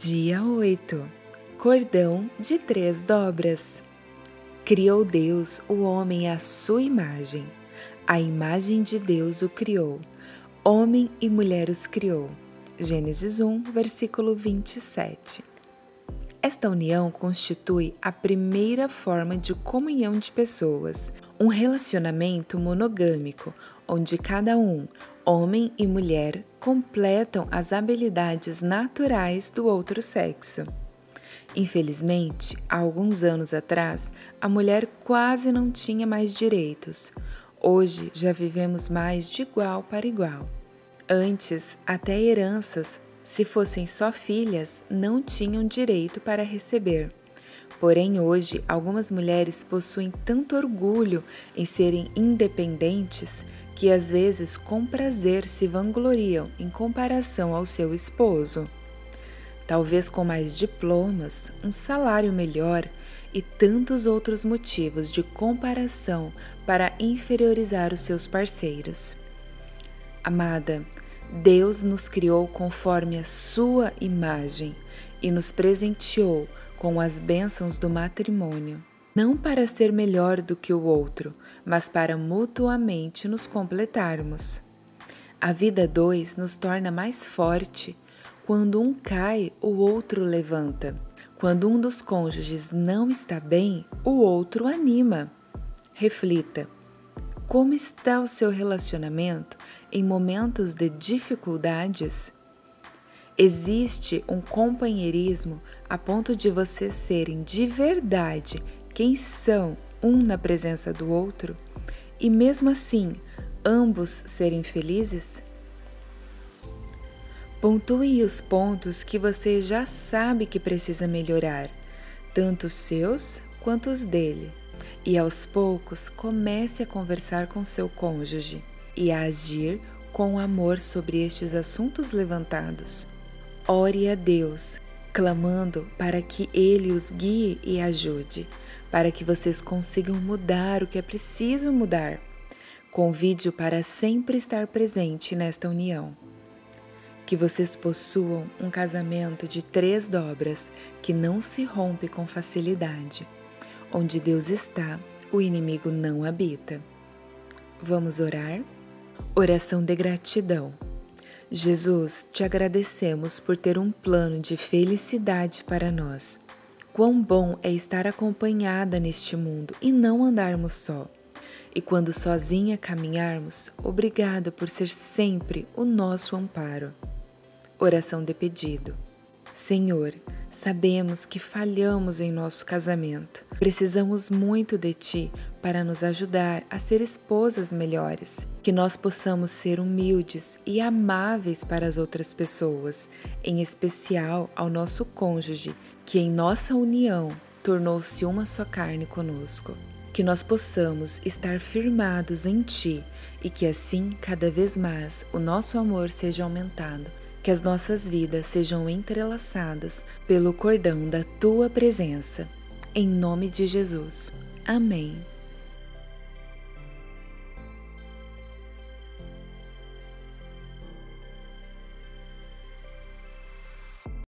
Dia 8 Cordão de três dobras. Criou Deus o homem à sua imagem. A imagem de Deus o criou. Homem e mulher os criou. Gênesis 1, versículo 27. Esta união constitui a primeira forma de comunhão de pessoas, um relacionamento monogâmico, onde cada um, homem e mulher, completam as habilidades naturais do outro sexo. Infelizmente, há alguns anos atrás, a mulher quase não tinha mais direitos. Hoje já vivemos mais de igual para igual. Antes, até heranças se fossem só filhas, não tinham direito para receber. Porém, hoje, algumas mulheres possuem tanto orgulho em serem independentes que às vezes com prazer se vangloriam em comparação ao seu esposo. Talvez com mais diplomas, um salário melhor e tantos outros motivos de comparação para inferiorizar os seus parceiros. Amada, Deus nos criou conforme a sua imagem e nos presenteou com as bênçãos do matrimônio, não para ser melhor do que o outro, mas para mutuamente nos completarmos. A vida dois nos torna mais forte. Quando um cai, o outro levanta. Quando um dos cônjuges não está bem, o outro anima. Reflita: como está o seu relacionamento em momentos de dificuldades? Existe um companheirismo a ponto de vocês serem de verdade quem são um na presença do outro e mesmo assim ambos serem felizes? Pontue os pontos que você já sabe que precisa melhorar, tanto os seus quanto os dele e aos poucos comece a conversar com seu cônjuge e a agir com amor sobre estes assuntos levantados. Ore a Deus, clamando para que Ele os guie e ajude, para que vocês consigam mudar o que é preciso mudar. Convide-o para sempre estar presente nesta união. Que vocês possuam um casamento de três dobras que não se rompe com facilidade Onde Deus está, o inimigo não habita. Vamos orar? Oração de gratidão. Jesus, te agradecemos por ter um plano de felicidade para nós. Quão bom é estar acompanhada neste mundo e não andarmos só. E quando sozinha caminharmos, obrigada por ser sempre o nosso amparo. Oração de pedido. Senhor, sabemos que falhamos em nosso casamento. Precisamos muito de Ti para nos ajudar a ser esposas melhores. Que nós possamos ser humildes e amáveis para as outras pessoas, em especial ao nosso cônjuge, que em nossa união tornou-se uma só carne conosco. Que nós possamos estar firmados em Ti e que assim, cada vez mais, o nosso amor seja aumentado que as nossas vidas sejam entrelaçadas pelo cordão da tua presença. Em nome de Jesus. Amém.